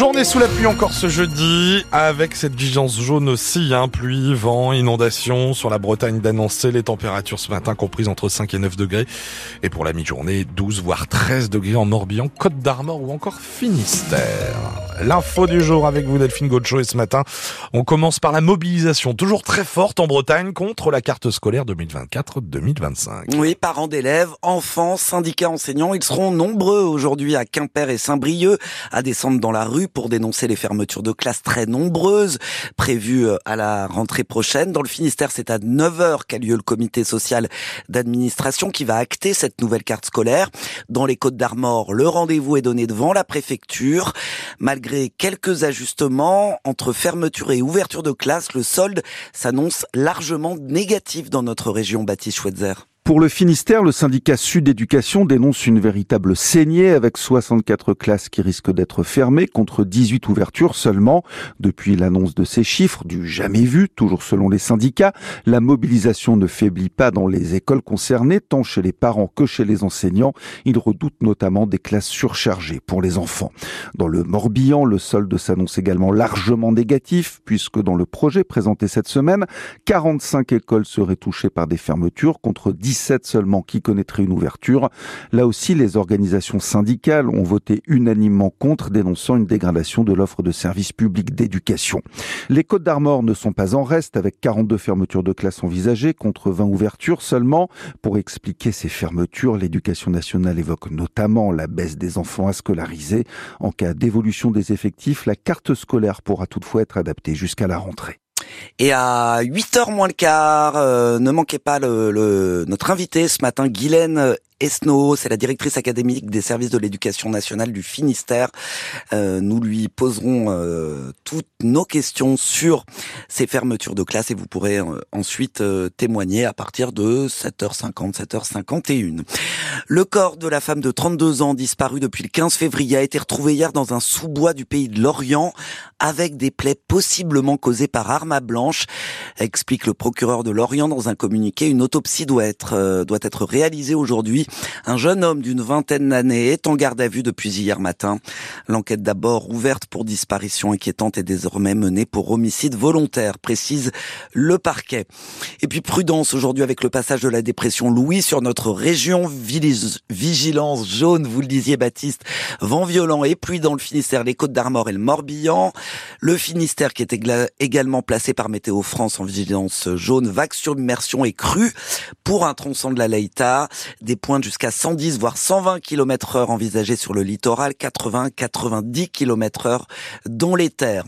Journée sous la pluie encore ce jeudi, avec cette vigilance jaune aussi, hein, pluie, vent, inondation sur la Bretagne d'annoncer les températures ce matin comprises entre 5 et 9 degrés. Et pour la mi-journée, 12 voire 13 degrés en Morbihan, Côte d'Armor ou encore Finistère. L'info du jour avec vous Delphine Gaucho et ce matin, on commence par la mobilisation toujours très forte en Bretagne contre la carte scolaire 2024-2025. Oui, parents d'élèves, enfants, syndicats enseignants, ils seront nombreux aujourd'hui à Quimper et Saint-Brieuc à descendre dans la rue pour dénoncer les fermetures de classes très nombreuses prévues euh, à la rentrée prochaine. Dans le Finistère, c'est à 9h qu'a lieu le comité social d'administration qui va acter cette nouvelle carte scolaire. Dans les Côtes d'Armor, le rendez-vous est donné devant la préfecture. Malgré quelques ajustements entre fermeture et ouverture de classe, le solde s'annonce largement négatif dans notre région, Baptiste Schweitzer. Pour le Finistère, le syndicat Sud Éducation dénonce une véritable saignée avec 64 classes qui risquent d'être fermées contre 18 ouvertures seulement. Depuis l'annonce de ces chiffres, du jamais vu, toujours selon les syndicats, la mobilisation ne faiblit pas dans les écoles concernées, tant chez les parents que chez les enseignants. Ils redoutent notamment des classes surchargées pour les enfants. Dans le Morbihan, le solde s'annonce également largement négatif, puisque dans le projet présenté cette semaine, 45 écoles seraient touchées par des fermetures contre 10 17 seulement qui connaîtraient une ouverture. Là aussi, les organisations syndicales ont voté unanimement contre, dénonçant une dégradation de l'offre de services publics d'éducation. Les Côtes d'Armor ne sont pas en reste, avec 42 fermetures de classes envisagées contre 20 ouvertures seulement. Pour expliquer ces fermetures, l'éducation nationale évoque notamment la baisse des enfants à scolariser. En cas d'évolution des effectifs, la carte scolaire pourra toutefois être adaptée jusqu'à la rentrée. Et à 8h moins le quart, euh, ne manquez pas notre invité ce matin, Guylaine Esno, c'est la directrice académique des services de l'éducation nationale du Finistère. Euh, nous lui poserons euh, toutes nos questions sur ces fermetures de classe et vous pourrez euh, ensuite euh, témoigner à partir de 7h50, 7h51. Le corps de la femme de 32 ans disparue depuis le 15 février a été retrouvé hier dans un sous-bois du pays de Lorient avec des plaies possiblement causées par arme à blanche, explique le procureur de Lorient dans un communiqué. Une autopsie doit être, doit être réalisée aujourd'hui un jeune homme d'une vingtaine d'années est en garde à vue depuis hier matin. L'enquête d'abord ouverte pour disparition inquiétante est désormais menée pour homicide volontaire, précise le parquet. Et puis prudence aujourd'hui avec le passage de la dépression Louis sur notre région. Vigilance jaune, vous le disiez Baptiste. Vent violent et pluie dans le Finistère, les Côtes d'Armor et le Morbihan. Le Finistère qui est également placé par Météo France en vigilance jaune, vague submersion et crue pour un tronçon de la Leïta. Des points jusqu'à 110 voire 120 km heure envisagés sur le littoral, 80-90 km heure dans les terres.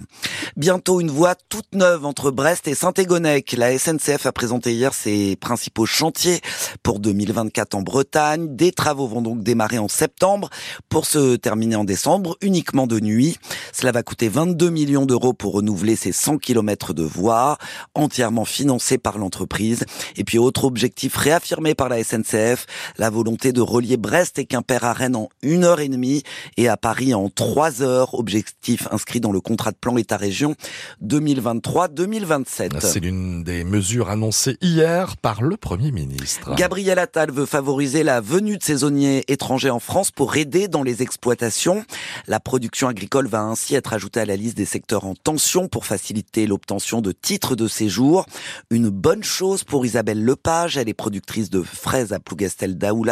Bientôt une voie toute neuve entre Brest et Saint-Égonec. La SNCF a présenté hier ses principaux chantiers pour 2024 en Bretagne. Des travaux vont donc démarrer en septembre pour se terminer en décembre uniquement de nuit. Cela va coûter 22 millions d'euros pour renouveler ces 100 km de voies entièrement financés par l'entreprise. Et puis autre objectif réaffirmé par la SNCF, la de relier Brest et Quimper à Rennes en une heure et demie et à Paris en trois heures. Objectif inscrit dans le contrat de plan État-région 2023-2027. C'est l'une des mesures annoncées hier par le Premier ministre. Gabriel Attal veut favoriser la venue de saisonniers étrangers en France pour aider dans les exploitations. La production agricole va ainsi être ajoutée à la liste des secteurs en tension pour faciliter l'obtention de titres de séjour. Une bonne chose pour Isabelle Lepage, elle est productrice de fraises à Plougastel d'Aoula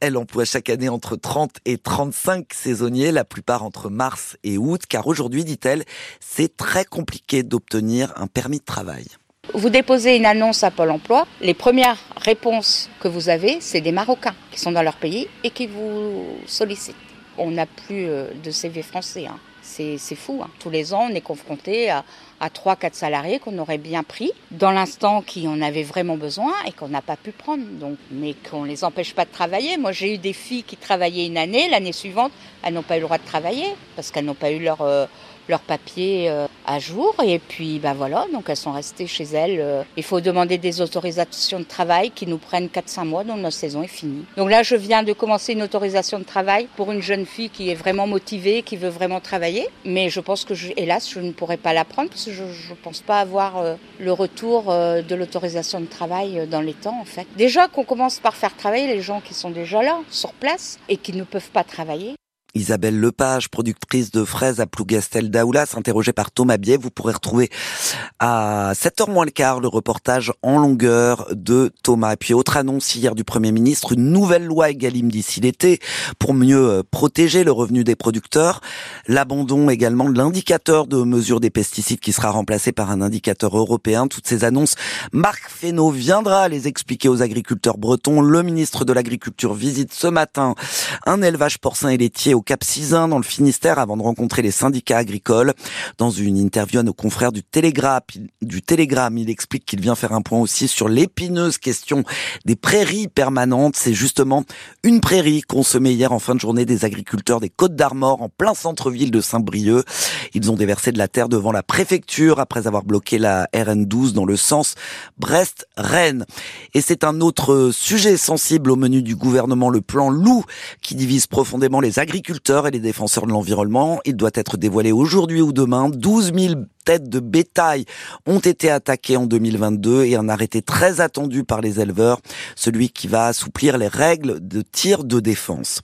elle emploie chaque année entre 30 et 35 saisonniers, la plupart entre mars et août, car aujourd'hui, dit-elle, c'est très compliqué d'obtenir un permis de travail. Vous déposez une annonce à Pôle emploi. Les premières réponses que vous avez, c'est des Marocains qui sont dans leur pays et qui vous sollicitent. On n'a plus euh, de CV français. Hein. C'est fou. Hein. Tous les ans, on est confronté à, à 3-4 salariés qu'on aurait bien pris dans l'instant qui en avait vraiment besoin et qu'on n'a pas pu prendre. Donc, mais qu'on ne les empêche pas de travailler. Moi, j'ai eu des filles qui travaillaient une année, l'année suivante, elles n'ont pas eu le droit de travailler parce qu'elles n'ont pas eu leur, euh, leur papier euh, à jour. Et puis, ben voilà, donc elles sont restées chez elles. Euh. Il faut demander des autorisations de travail qui nous prennent 4-5 mois, donc notre saison est finie. Donc là, je viens de commencer une autorisation de travail pour une jeune fille qui est vraiment motivée, qui veut vraiment travailler. Mais je pense que, hélas, je ne pourrai pas la prendre parce que je ne pense pas avoir euh, le retour de l'autorisation de travail dans les temps, en fait. Déjà qu'on commence par faire travailler les gens qui sont déjà là, sur place, et qui ne peuvent pas travailler. Isabelle Lepage, productrice de fraises à Plougastel d'Aoulas, interrogée par Thomas Biet. Vous pourrez retrouver à 7h moins le quart le reportage en longueur de Thomas. Et puis autre annonce hier du Premier ministre, une nouvelle loi Egalim d'ici l'été pour mieux euh, protéger le revenu des producteurs. L'abandon également de l'indicateur de mesure des pesticides qui sera remplacé par un indicateur européen. Toutes ces annonces, Marc Fesneau viendra les expliquer aux agriculteurs bretons. Le ministre de l'Agriculture visite ce matin un élevage porcin et laitier Cap Sizun dans le Finistère avant de rencontrer les syndicats agricoles. Dans une interview à nos confrères du Télégramme, du Télégramme, il explique qu'il vient faire un point aussi sur l'épineuse question des prairies permanentes. C'est justement une prairie consommée hier en fin de journée des agriculteurs des Côtes d'Armor en plein centre-ville de Saint-Brieuc. Ils ont déversé de la terre devant la préfecture après avoir bloqué la RN12 dans le sens Brest-Rennes. Et c'est un autre sujet sensible au menu du gouvernement, le plan loup, qui divise profondément les agriculteurs et les défenseurs de l'environnement. Il doit être dévoilé aujourd'hui ou demain. 12 000 têtes de bétail ont été attaquées en 2022 et un arrêté très attendu par les éleveurs, celui qui va assouplir les règles de tir de défense.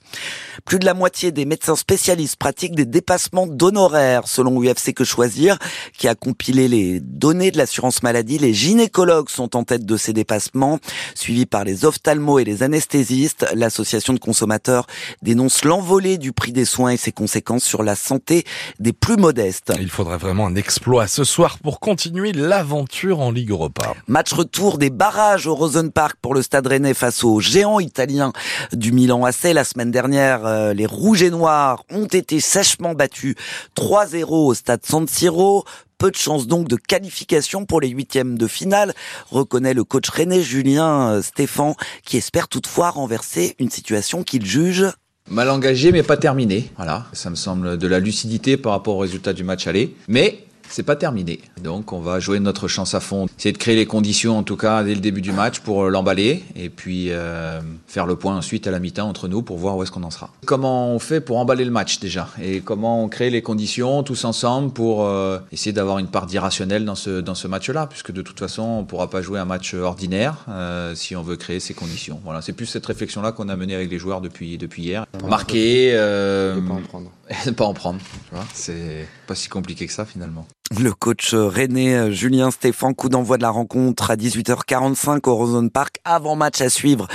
Plus de la moitié des médecins spécialistes pratiquent des dépassements d'honoraires, selon UFC Que Choisir, qui a compilé les données de l'assurance maladie. Les gynécologues sont en tête de ces dépassements, suivis par les ophtalmos et les anesthésistes. L'association de consommateurs dénonce l'envolée du prix des soins et ses conséquences sur la santé des plus modestes. Il faudrait vraiment un exploit ce soir pour continuer l'aventure en Ligue Europa. Match retour des barrages au Rosenpark pour le Stade Rennais face aux géants italiens du Milan AC. La semaine dernière, euh, les Rouges et Noirs ont été sèchement battus 3-0 au Stade San Siro peu de chance donc de qualification pour les huitièmes de finale, reconnaît le coach René Julien euh, Stéphan, qui espère toutefois renverser une situation qu'il juge mal engagé mais pas terminé. Voilà, ça me semble de la lucidité par rapport au résultat du match aller, mais c'est pas terminé. Donc on va jouer notre chance à fond. Essayer de créer les conditions en tout cas dès le début du match pour euh, l'emballer et puis euh, faire le point ensuite à la mi-temps entre nous pour voir où est-ce qu'on en sera. Comment on fait pour emballer le match déjà? Et comment on crée les conditions tous ensemble pour euh, essayer d'avoir une part d'irrationnel dans ce, dans ce match-là? Puisque de toute façon on pourra pas jouer un match ordinaire si on veut créer ces conditions. Voilà, c'est plus cette réflexion-là qu'on a menée avec les joueurs depuis, depuis hier. Marquer... pas en prendre. pas en prendre. C'est pas si compliqué que ça finalement. Le coach René Julien Stéphane, coup d'envoi de la rencontre à 18h45 au Rosen Park, avant match à suivre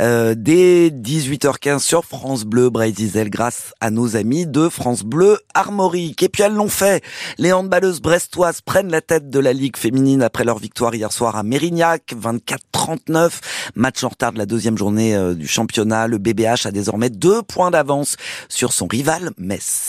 euh, dès 18h15 sur France Bleu Brésil grâce à nos amis de France Bleu Armorique. Et puis elles l'ont fait. Les handballeuses brestoises prennent la tête de la Ligue féminine après leur victoire hier soir à Mérignac, 24-39. Match en retard de la deuxième journée euh, du championnat. Le BBH a désormais deux points d'avance sur son rival Metz.